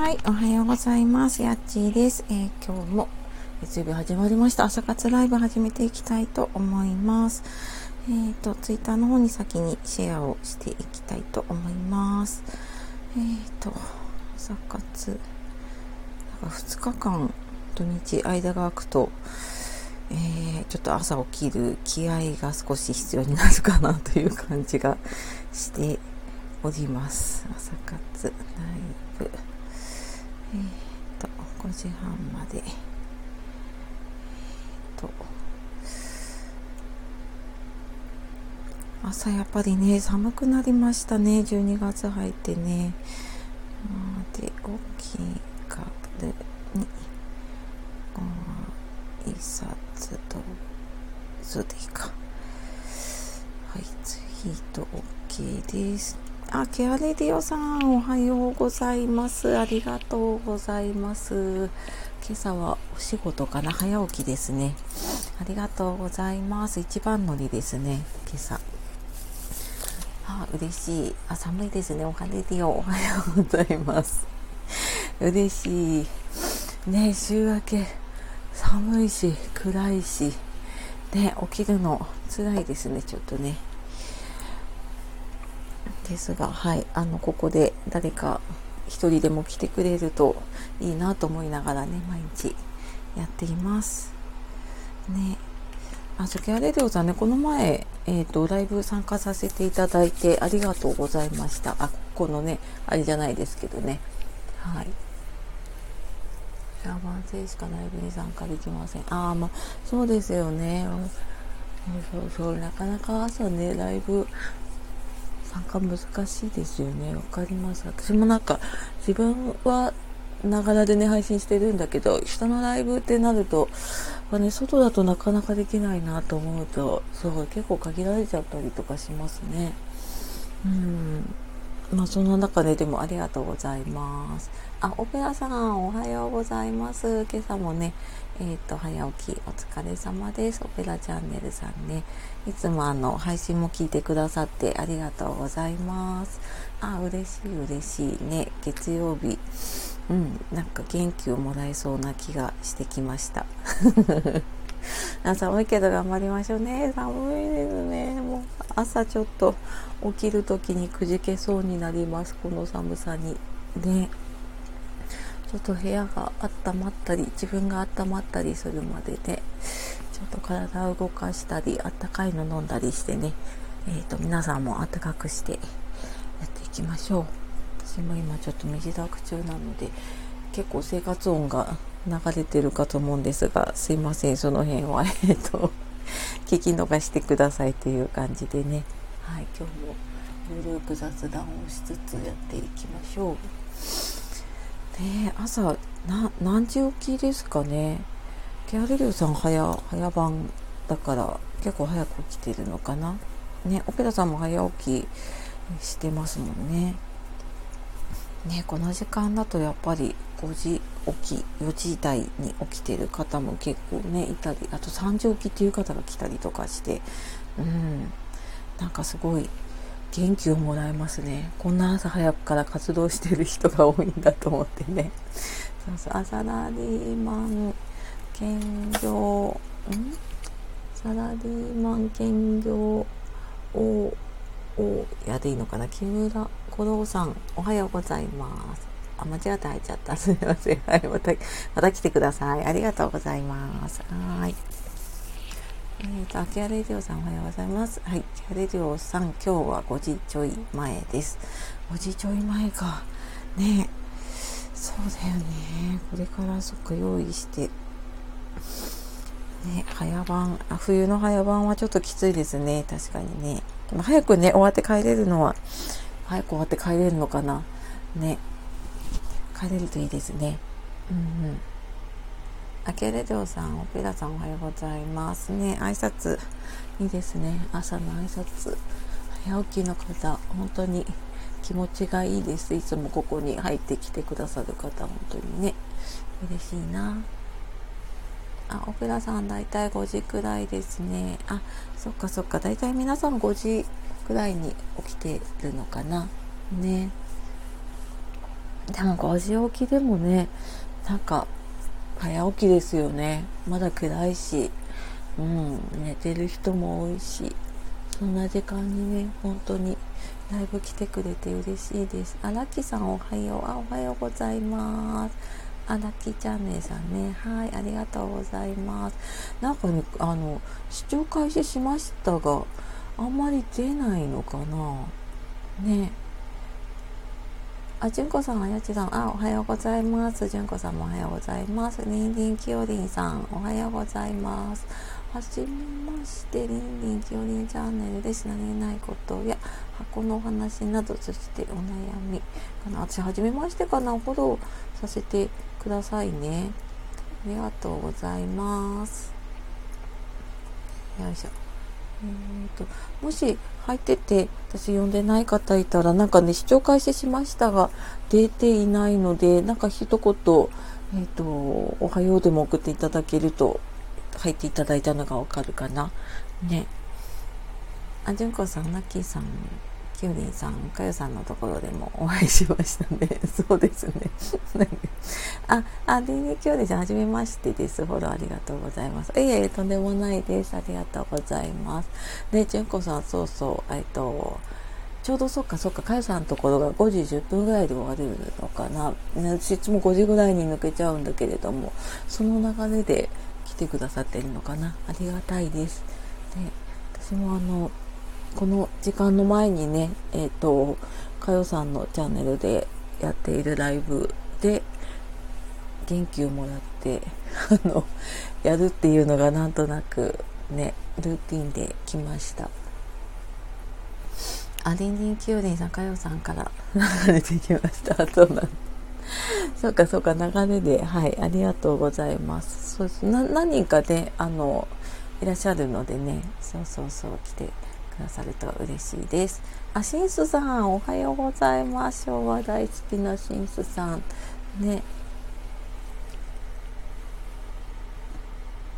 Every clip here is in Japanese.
はい、おはようございます。やっちーです。えー今日も月曜日始まりました。朝活ライブ始めていきたいと思います。えっ、と、ツイッターの方に先にシェアをしていきたいと思います。えっ、と、朝活、なんか2日間土日間が空くと、えーちょっと朝起きる気合が少し必要になるかなという感じがしております。朝活ライブ。えー、と、5時半まで。えー、と、朝やっぱりね、寒くなりましたね。12月入ってね。あで、大きいカップに、ご挨拶と、そうでか。はい、ツイート OK です。あ、ケアレディオさん、おはようございます。ありがとうございます。今朝はお仕事かな？早起きですね。ありがとうございます。一番乗りですね、今朝。あ、嬉しい。あ、寒いですね。おはレディオ、おはようございます。嬉しい。ね週明け、寒いし、暗いし、ね、起きるの辛いですね、ちょっとね。ですが、はい、あの、ここで誰か一人でも来てくれるといいなと思いながらね、毎日やっています。ね。あ、ソケアレディオさんね、この前、えっ、と、ライブ参加させていただいてありがとうございました。あ、ここのね、あれじゃないですけどね。はい。ラバン生しかライブに参加できません。ああ、まあ、そうですよね。そうそう、なかなか朝ね、ライブ参加難しいですよね。わかります。私もなんか、自分は、ながらでね、配信してるんだけど、人のライブってなると、まあね、外だとなかなかできないなと思うと、そう、結構限られちゃったりとかしますね。うん。まあ、その中ででもありがとうございます。あ、オペラさん、おはようございます。今朝もね、えっ、と、早起きお疲れ様です。オペラチャンネルさんね。いつもあの、配信も聞いてくださってありがとうございます。あ、嬉しい嬉しいね。月曜日。うん、なんか元気をもらえそうな気がしてきました。寒いけど頑張りましょうね。寒いですね。もう朝ちょっと起きる時にくじけそうになります。この寒さに。ね。ちょっと部屋が温まったり、自分が温まったりするまでね、ちょっと体を動かしたり、あったかいの飲んだりしてね、えっ、と、皆さんも暖かくしてやっていきましょう。私も今ちょっと身支度中なので、結構生活音が流れてるかと思うんですが、すいません、その辺は、えっ、と、聞き逃してくださいという感じでね、はい、今日もゆるく雑談をしつつやっていきましょう。ねえ朝何時起きですかねケアレリューさん早早番だから結構早く起きてるのかな？ねオペラさんも早起きしてますもんねねこの時間だとやっぱり5時起き4時台に起きてる方も結構ねいたりあと3時起きっていう方が来たりとかしてうんなんかすごい元気をもらえますね。こんな朝早くから活動してる人が多いんだと思ってね。そうそう、あサラリーマン兼業、ん？サラリーマン兼業を、おやでいいのかな？木村五郎さん、おはようございます。あ、間違って入っちゃった。すみません。はい、また、また来てください。ありがとうございます。はい。えーと、アキアレディオさんおはようございます。はい、アキアレディオさん、今日は5時ちょい前です。5時ちょい前か。ねそうだよね。これからそっか用意して。ね早番あ、冬の早番はちょっときついですね。確かにね。早くね、終わって帰れるのは、早く終わって帰れるのかな。ね。帰れるといいですね。うんうん。アケレデオさん、オペラさんおはようございますね。挨拶、いいですね。朝の挨拶。早起きの方、本当に気持ちがいいです。いつもここに入ってきてくださる方、本当にね、嬉しいな。あ、オペラさん、だいたい5時くらいですね。あ、そっかそっか、だいたい皆さん5時くらいに起きてるのかな。ね。でも5時起きでもねなんか早起きですよね。まだ暗いし。うん寝てる人も多いし。そんな時間にね本当にライブ来てくれて嬉しいです。荒木さんおはよう。あおはようございます。あラッキーチャンネルさんね。はい、ありがとうございます。なんかね、あの、視聴開始しましたが、あんまり出ないのかなね。あ、じゅんこさん、あやちさん、あ、おはようございます。じゅんこさんもおはようございます。りんりんきよりんさん、おはようございます。はじめまして、りんりんきよりんチャンネルです。何気ないことや、箱のお話など、そしてお悩みかな。私、はじめましてかな。フォローさせてくださいね。ありがとうございます。よいしょ。えーと、もし入ってて私呼んでない方いたらなんかね視聴開始しましたが出ていないのでなんか一言、えーと、おはようでも送っていただけると入っていただいたのがわかるかなねあじゅんこさんナッキーさんきゅうりんさん、かよさんのところでもお会いしましたね。そうですね。あ、あ、でね、きゅうりんさん、はじめましてです。フォローありがとうございます。いえいえ、とんでもないです。ありがとうございます。で、じゅんこさん、そうそう、えっと、ちょうどそっかそっか、かよさんのところが5時10分ぐらいで終わるのかな。私いつも5時ぐらいに抜けちゃうんだけれども、その流れでてくださってるのかな？ありがたいです。で、私もあの、この時間の前にね、えっ、ー、と、かよさんのチャンネルでやっているライブで元気をもらって、あの、やるっていうのがなんとなくね、ルーティンで来ました。あ、りんりんきゅうりんさん、かよさんから流れてきました。そうなん そうか、そうか、流れで、はい、ありがとうございます。そうですな何人かね、あの、いらっしゃるのでね、そうそうそう、来てくださると嬉しいです。あ、シンスさん、おはようございます。昭和大好きなシンスさん。ね。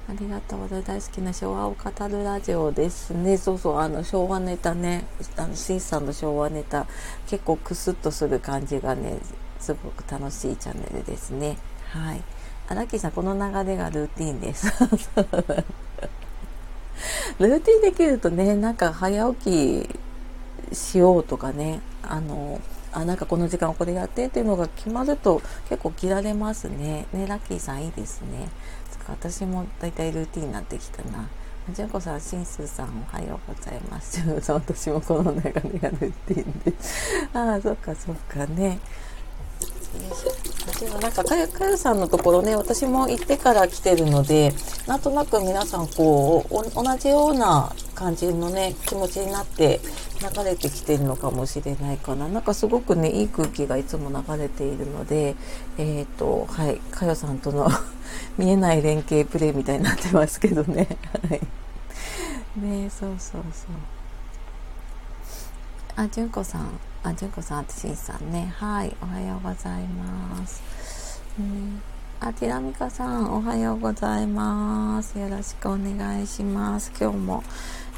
ありがとうございます。大好きな昭和を語るラジオですね。そうそう、あの、昭和ネタね。あの、シンスさんの昭和ネタ、結構クスッとする感じがね、すごく楽しいチャンネルですね。はい。あ、ラッキーさん、この流れがルーティンです。ルーティンできるとね、なんか早起きしようとかね、あの、あ、なんかこの時間これやってっていうのが決まると結構着られますね。ね、ラッキーさんいいですね。私もだいたいルーティンになってきたな。じゅんこさん、しんすーさん、おはようございます。私もこの流れがルーティンで。ああ、そっかそっかね。私はなんかかゆかゆさんのところね私も行ってから来てるのでなんとなく皆さんこう同じような感じのね気持ちになって流れてきてるのかもしれないかな。なんかすごくねいい空気がいつも流れているのでえっ、ー、とはいかよさんとの 見えない連携プレイみたいになってますけどね。はい。ねそうそうそう。あじゅんこさん。あ、じゅんこさん、あつしんさんね。はい、おはようございます。うん、あ、ティラミカさん、おはようございます。よろしくお願いします。今日も、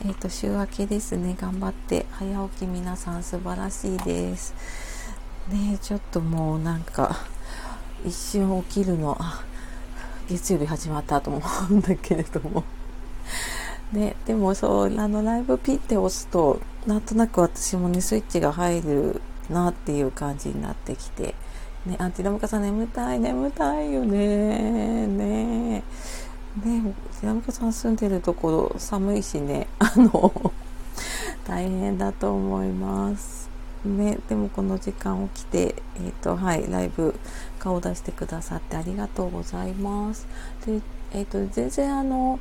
えっ、ー、と、週明けですね。頑張って、早起き皆さん素晴らしいです。ねちょっともうなんか、一瞬起きるの、月曜日始まったと思うんだけれども。ね、でもそう、あの、ライブピッて押すと、なんとなく私もね、スイッチが入るなっていう感じになってきて、ね、アンティラムカさん眠たい、眠たいよね、ね、ね、ティラムカさん住んでるところ寒いしね、あの、大変だと思います。ね、でもこの時間起きて、えっ、ー、と、はい、ライブ顔出してくださってありがとうございます。で、えっ、ー、と、全然あの、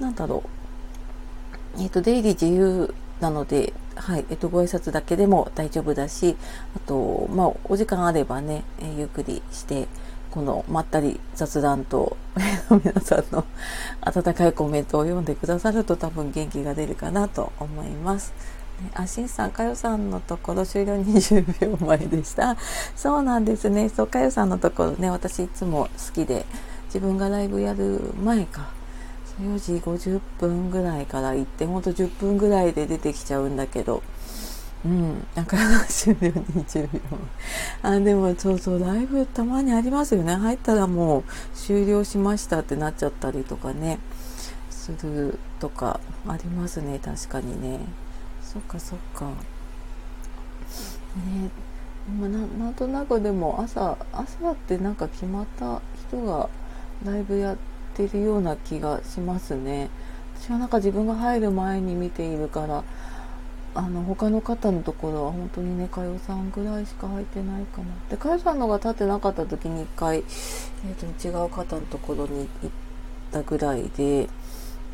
なんだろう、えっ、ー、と、出入り自由なので、はい、えっと、ご挨拶だけでも大丈夫だし、あと、まあ、お時間あればね、えー、ゆっくりして、このまったり雑談と 皆さんの温かいコメントを読んでくださると多分元気が出るかなと思います。ね、あ、しんさん、かよさんのところ終了 20秒前でした。そうなんですね。そう、かよさんのところね、私いつも好きで、自分がライブやる前か、4時50分ぐらいから行ってほんと10分ぐらいで出てきちゃうんだけどうん、なんか終了20秒。あ、でもそうそう、ライブたまにありますよね。入ったらもう終了しましたってなっちゃったりとかね、するとかありますね、確かにね。そっかそっか。ね、まあ、ななんとなくでも朝、朝ってなんか決まった人がライブやってるような気がしますね。私はなんか自分が入る前に見ているから、あの他の方のところは本当にねかよさんぐらいしか入ってないかな。でかよさんのが立ってなかった時に1回、えーと、違う方のところに行ったぐらいで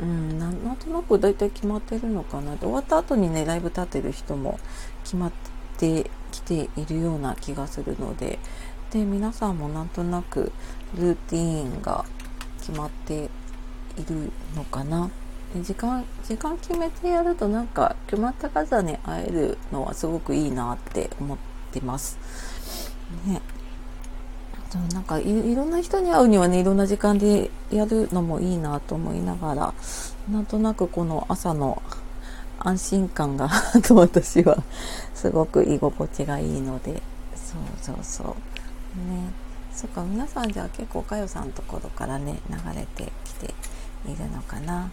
うんなんとなく大体決まってるのかな。で終わった後にねライブ立てる人も決まってきているような気がするので。で皆さんもなんとなくルーティーンが決まっているのかな時間時間決めてやるとなんか決まった数に会えるのはすごくいいなって思ってます。ね。なんかいろんな人に会うにはねいろんな時間でやるのもいいなと思いながらなんとなくこの朝の安心感が と私はすごく居心地がいいのでそうそうそうねそっか皆さんじゃあ結構かよさんのところからね流れてきているのかな。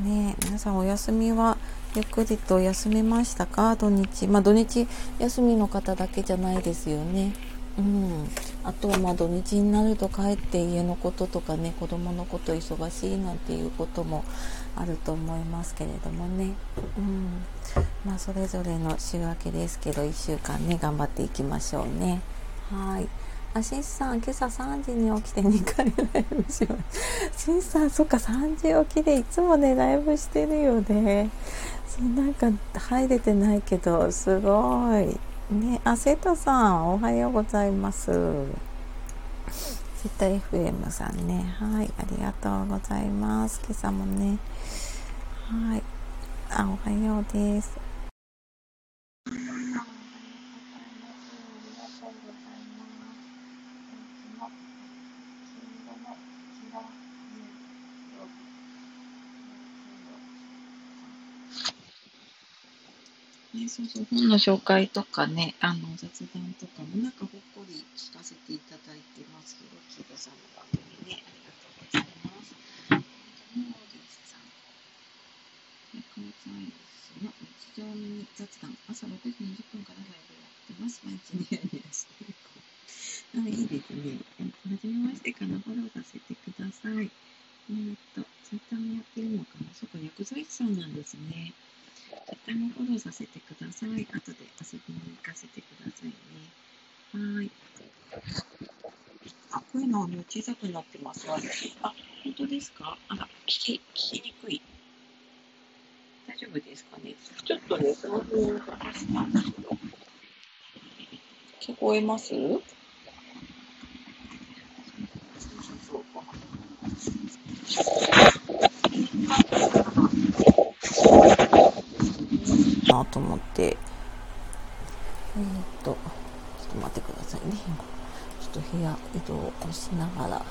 ね皆さんお休みはゆっくりと休めましたか？土日。まあ土日休みの方だけじゃないですよね。うん。あとはまあ土日になると帰って家のこととかね子供のこと忙しいなんていうこともあると思いますけれどもね。うん。まあそれぞれの週明けですけど1週間ね頑張っていきましょうね。はい。あ、しんさん、今朝3時に起きて2回ライブします。しんさん、そっか、3時起きでいつもね、ライブしてるよね。そうなんか入れてないけど、すごい。ね、あ、瀬戸さん、おはようございます。瀬戸 FM さんね。はい、ありがとうございます。今朝もね。はい。あ、おはようです。ね、そうそう、本の紹介とかね、あの、雑談とかもなんかほっこり聞かせていただいてますけど、キードさんの番組ね、ありがとうございます。モーディさん。カーザイスの日常に雑談、朝6時20分からライブやってます。毎日ニヤニヤしてる子。あ、いいですね。はじめましてからフォローさせてください。えー、っと、ツイッターもやってるのかなそっか、薬剤師さんなんですね。絶対もフォローさせてください。後で遊びに行かせてくださいね。はい。あ、声の小さくなってます。私。あ、本当ですか？あら、聞き、聞きにくい。大丈夫ですかね？ちょっとね、スマホを動かしたんですけど。聞こえますそうそうそう。なと思って、えー、っと、ちょっと待ってくださいね。ちょっと部屋移動をしながら、よ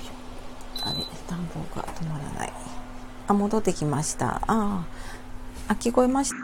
いしょ。あれ、暖房が止まらない。あ、戻ってきました。ああ、あ、聞こえました。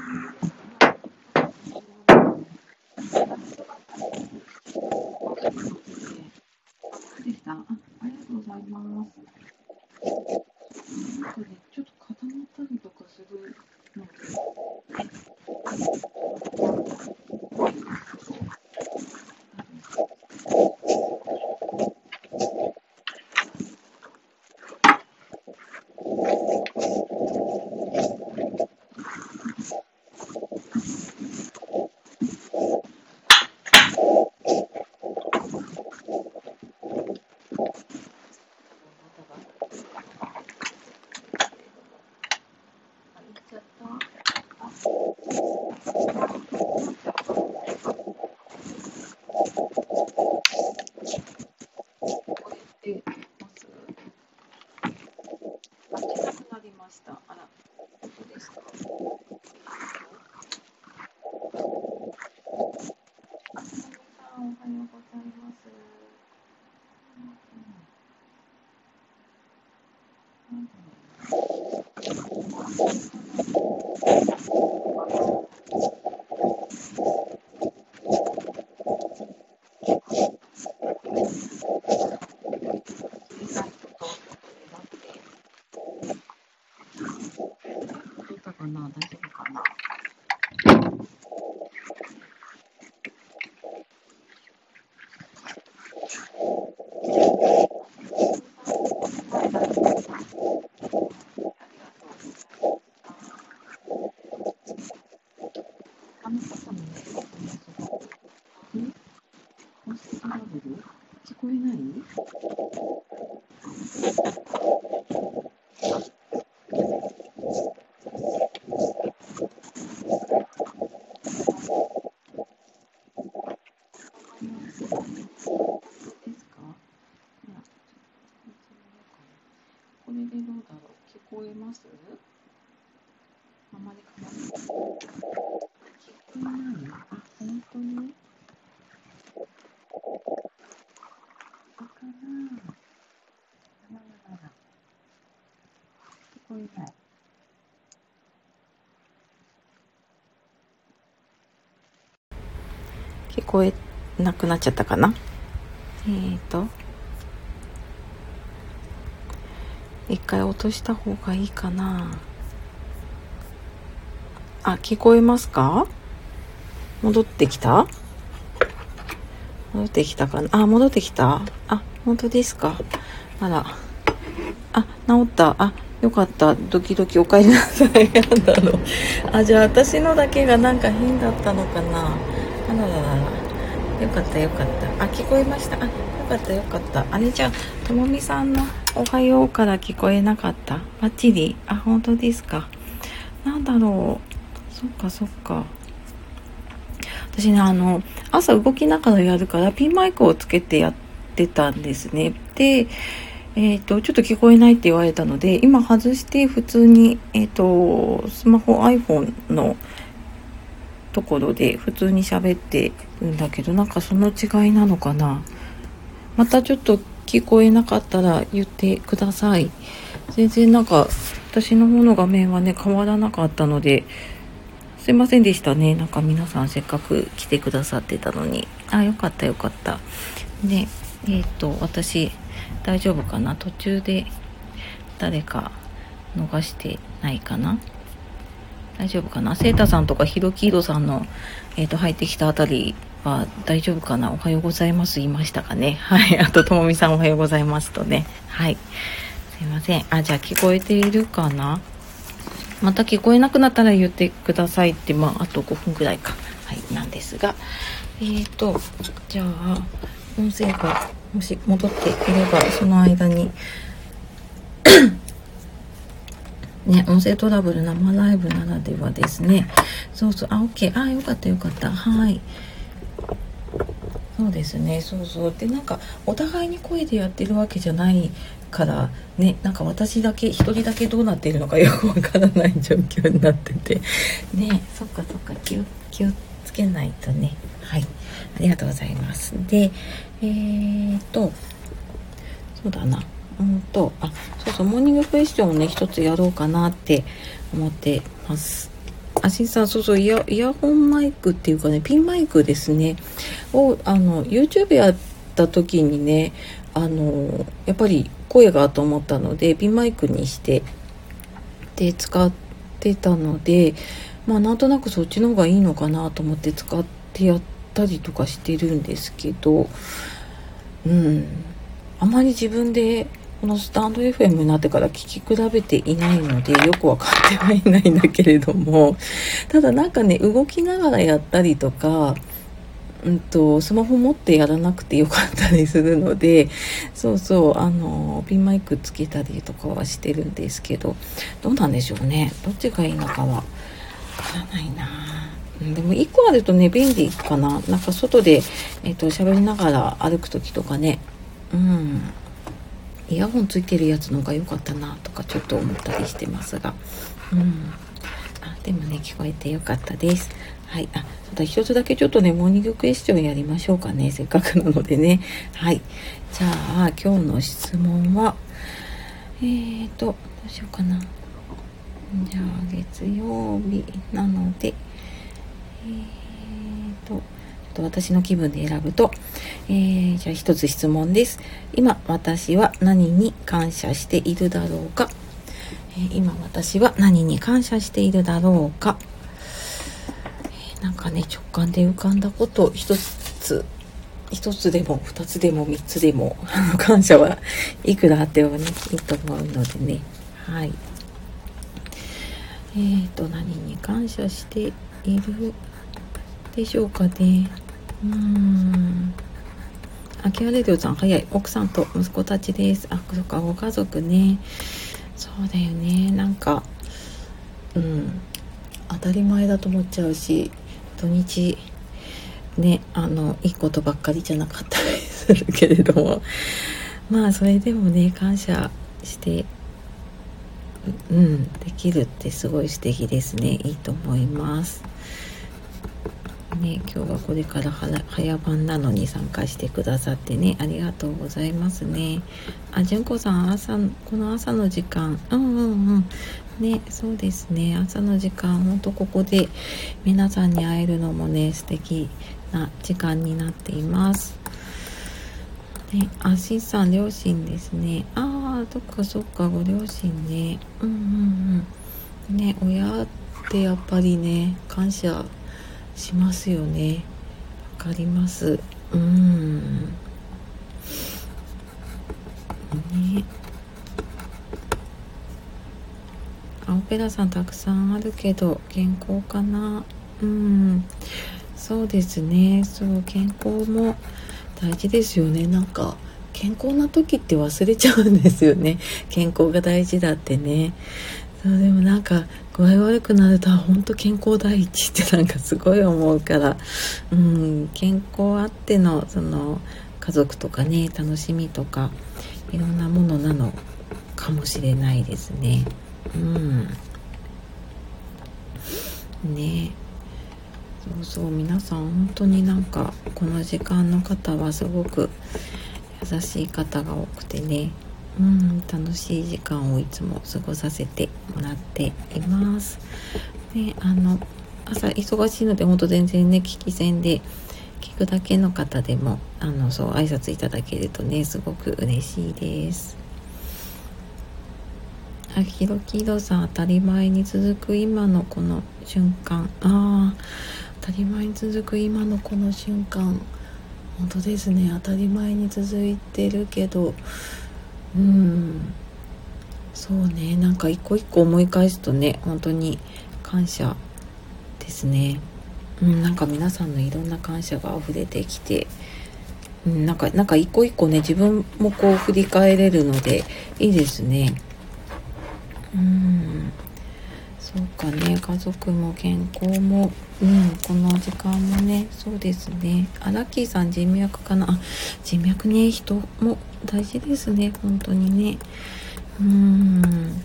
こえなくなっちゃったかな？えーと一回落とした方がいいかなあ、聞こえますか？戻ってきた？戻ってきたかな？あ、戻ってきたあ、本当ですかあら。あ、治った。あ、よかった。ドキドキお帰りなさい。やだろう。あ、じゃあ私のだけがなんか変だったのかなあらららら。よかったよかった。あ、聞こえました。あ、よかったよかった。あれじゃあ、ともみさんのおはようから聞こえなかったバッチリあ、本当ですか。なんだろう。そっかそっか。私ね、あの、朝動きながらやるからピンマイクをつけてやってたんですね。で、えっ、ー、と、ちょっと聞こえないって言われたので、今外して普通に、えっ、ー、と、スマホ iPhone のところで普通に喋ってるんだけど、なんかその違いなのかな。またちょっと聞こえなかったら言ってください。全然なんか私の方の画面はね変わらなかったのですいませんでしたね。なんか皆さんせっかく来てくださってたのに。あ、よかったよかった。で、えっ、と、私大丈夫かな？途中で誰か逃してないかな？大丈夫かな？セータさんとかヒロキードさんの、えっ、ー、と、入ってきたあたりは大丈夫かな？おはようございます言いましたかね？はい。あと、ともみさんおはようございますとね。はい。すいません。あ、じゃあ聞こえているかな？また聞こえなくなったら言ってくださいって、まあ、あと5分くらいか。はい。なんですが。えーと、じゃあ、音声がもし戻っていれば、その間にね、音声トラブル生ライブならではですね。そうそう、あ、OK。あ、よかったよかった。はい。そうですね。そうそう。でなんかお互いに声でやってるわけじゃないからねなんか私だけ一人だけどうなっているのかよくわからない状況になってて。ね。そっかそっか。気を気をつけないとね。はい。ありがとうございます。でえーとそうだな。うんとあそうそうモーニングクエスチョンをね一つやろうかなって思ってますあしんさん、そうそう、イヤイヤホンマイクっていうかね、ピンマイクですね。を、あの、YouTube やった時にね、あの、やっぱり声がと思ったので、ピンマイクにして、で、使ってたので、まあ、なんとなくそっちの方がいいのかなと思って使ってやったりとかしてるんですけど、うん、あまり自分でこのスタンド FM になってから聞き比べていないのでよく分かってはいないんだけれども。ただなんかね動きながらやったりとかうんと、スマホ持ってやらなくてよかったりするのでそうそうあのピンマイクつけたりとかはしてるんですけどどうなんでしょうね。どっちがいいのかはわからないな。でも1個あるとね便利かな。なんか外で、えっと喋りながら歩く時とかね。うん。イヤホンついてるやつの方が良かったなとかちょっと思ったりしてますが。うん。あでもね聞こえてよかったです。はい。あただ一つだけちょっとねモーニングクエスチョンやりましょうかね。せっかくなのでね。はい。じゃあ今日の質問はえーとどうしようかな。じゃあ月曜日なのでえーとと私の気分で選ぶと、えー、じゃあ一つ質問です。今私は何に感謝しているだろうか、えー、今私は何に感謝しているだろうか、えー、なんかね直感で浮かんだこと一つ。一つでも二つでも三つでもあの 感謝はいくらあってもねいいと思うのでね。はい。えーと何に感謝しているでしょうかね。うん。あきわレディオさん早い。奥さんと息子たちです。あそっかご家族ね。そうだよね。なんかうん。当たり前だと思っちゃうし土日ねあのいいことばっかりじゃなかったりするけれども。まあそれでもね感謝してうんできるってすごい素敵ですね。いいと思います。ね、今日はこれから早番なのに参加してくださってね、ありがとうございますね。あ、純子さん、朝、この朝の時間、うんうんうん。ね、そうですね、朝の時間、ほんとここで皆さんに会えるのもね、素敵な時間になっています。ね、あ、しんさん、両親ですね。ああ、そっかそっか、ご両親ね。うんうんうん。ね、親ってやっぱりね、感謝しますよね。わかります。うん。ね。あオペラさんたくさんあるけど健康かな。うん。そうですね。そう健康も大事ですよね。なんか健康な時って忘れちゃうんですよね。健康が大事だってね。そうでもなんか具合悪くなると本当健康第一ってなんかすごい思うから、うん、健康あってのその家族とかね楽しみとかいろんなものなのかもしれないですね。うん。ね。そうそう皆さん本当になんかこの時間の方はすごく優しい方が多くてね。うん楽しい時間をいつも過ごさせてもらっています。であの朝忙しいので本当全然ね聞き戦で聞くだけの方でもあのそう挨拶いただけるとねすごく嬉しいです。あひろきろさん当たり前に続く今のこの瞬間ああ当たり前に続く今のこの瞬間本当ですね当たり前に続いてるけどうんそうねなんか一個一個思い返すとね本当に感謝ですねうんなんか皆さんのいろんな感謝が溢れてきてうん、なんか、なんか一個一個ね、自分もこう振り返れるので、いいですね。うん。そうかね、家族も健康も、うん、この時間もね、そうですね。あ、ラッキーさん人脈かな。人脈ね、人も大事ですね。本当にね。うん。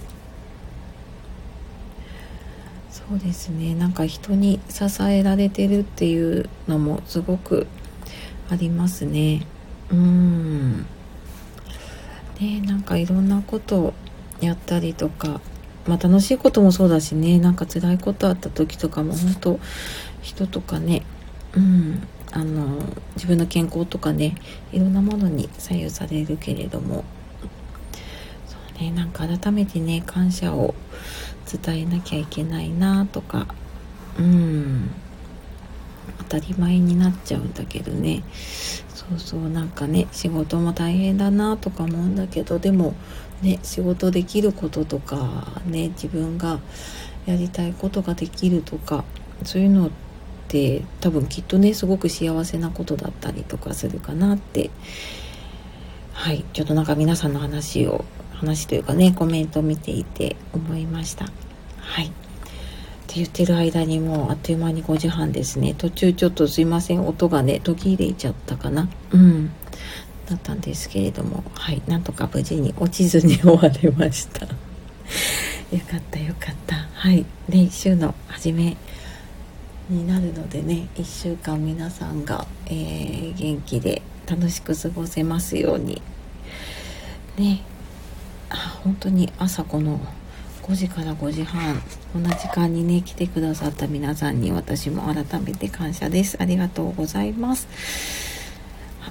そうですね。なんか人に支えられてるっていうのもすごくありますね。うん。ねなんかいろんなことをやったりとかまあ楽しいこともそうだしねなんか辛いことあった時とかも本当人とかねうんあの自分の健康とかねいろんなものに左右されるけれども。そうねなんか改めてね感謝を伝えなきゃいけないなとかうん当たり前になっちゃうんだけどね。そうそうなんかね仕事も大変だなとか思うんだけどでもね仕事できることとかね自分がやりたいことができるとかそういうのって多分きっとねすごく幸せなことだったりとかするかなって。はいちょっとなんか皆さんの話を話というかねコメントを見ていて思いました。はい。って言ってる間にもうあっという間に5時半ですね。途中ちょっとすいません音がね途切れちゃったかな。うん。だったんですけれどもはいなんとか無事に落ちずに終われました。よかったよかった。はい練習の初めになるのでね1週間皆さんが、えー、元気で楽しく過ごせますように。ねあ本当に朝この5時から5時半こんな時間にね来てくださった皆さんに私も改めて感謝です。ありがとうございます。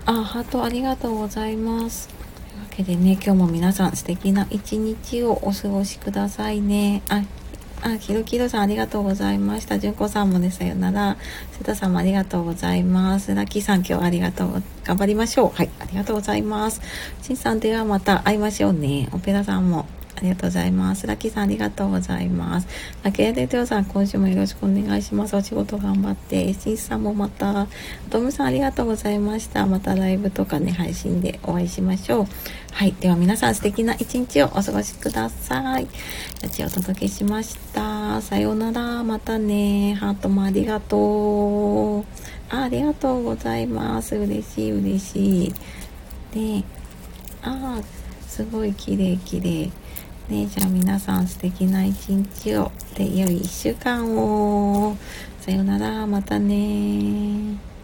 あハートありがとうございますというわけでね今日も皆さん素敵な一日をお過ごしくださいねああ、キロキロさんありがとうございました。純子さんもね、さよなら。瀬田さんもありがとうございます。ラッキーさん今日ありがとう。頑張りましょう。はい、ありがとうございます。しんさんではまた会いましょうね。オペラさんもありがとうございます。ラッキーさんありがとうございます。ラッキーデテオさん今週もよろしくお願いします。お仕事頑張って。エシーさんもまた、トムさんありがとうございました。またライブとかね、配信でお会いしましょう。はい。では皆さん素敵な一日をお過ごしください。やちお届けしました。さようなら。またね。ハートもありがとう。あありがとうございます。嬉しい嬉しい。で、ああ、すごい綺麗綺麗。ね、じゃあ皆さん素敵な一日を。で、良い1週間を。さようなら、またね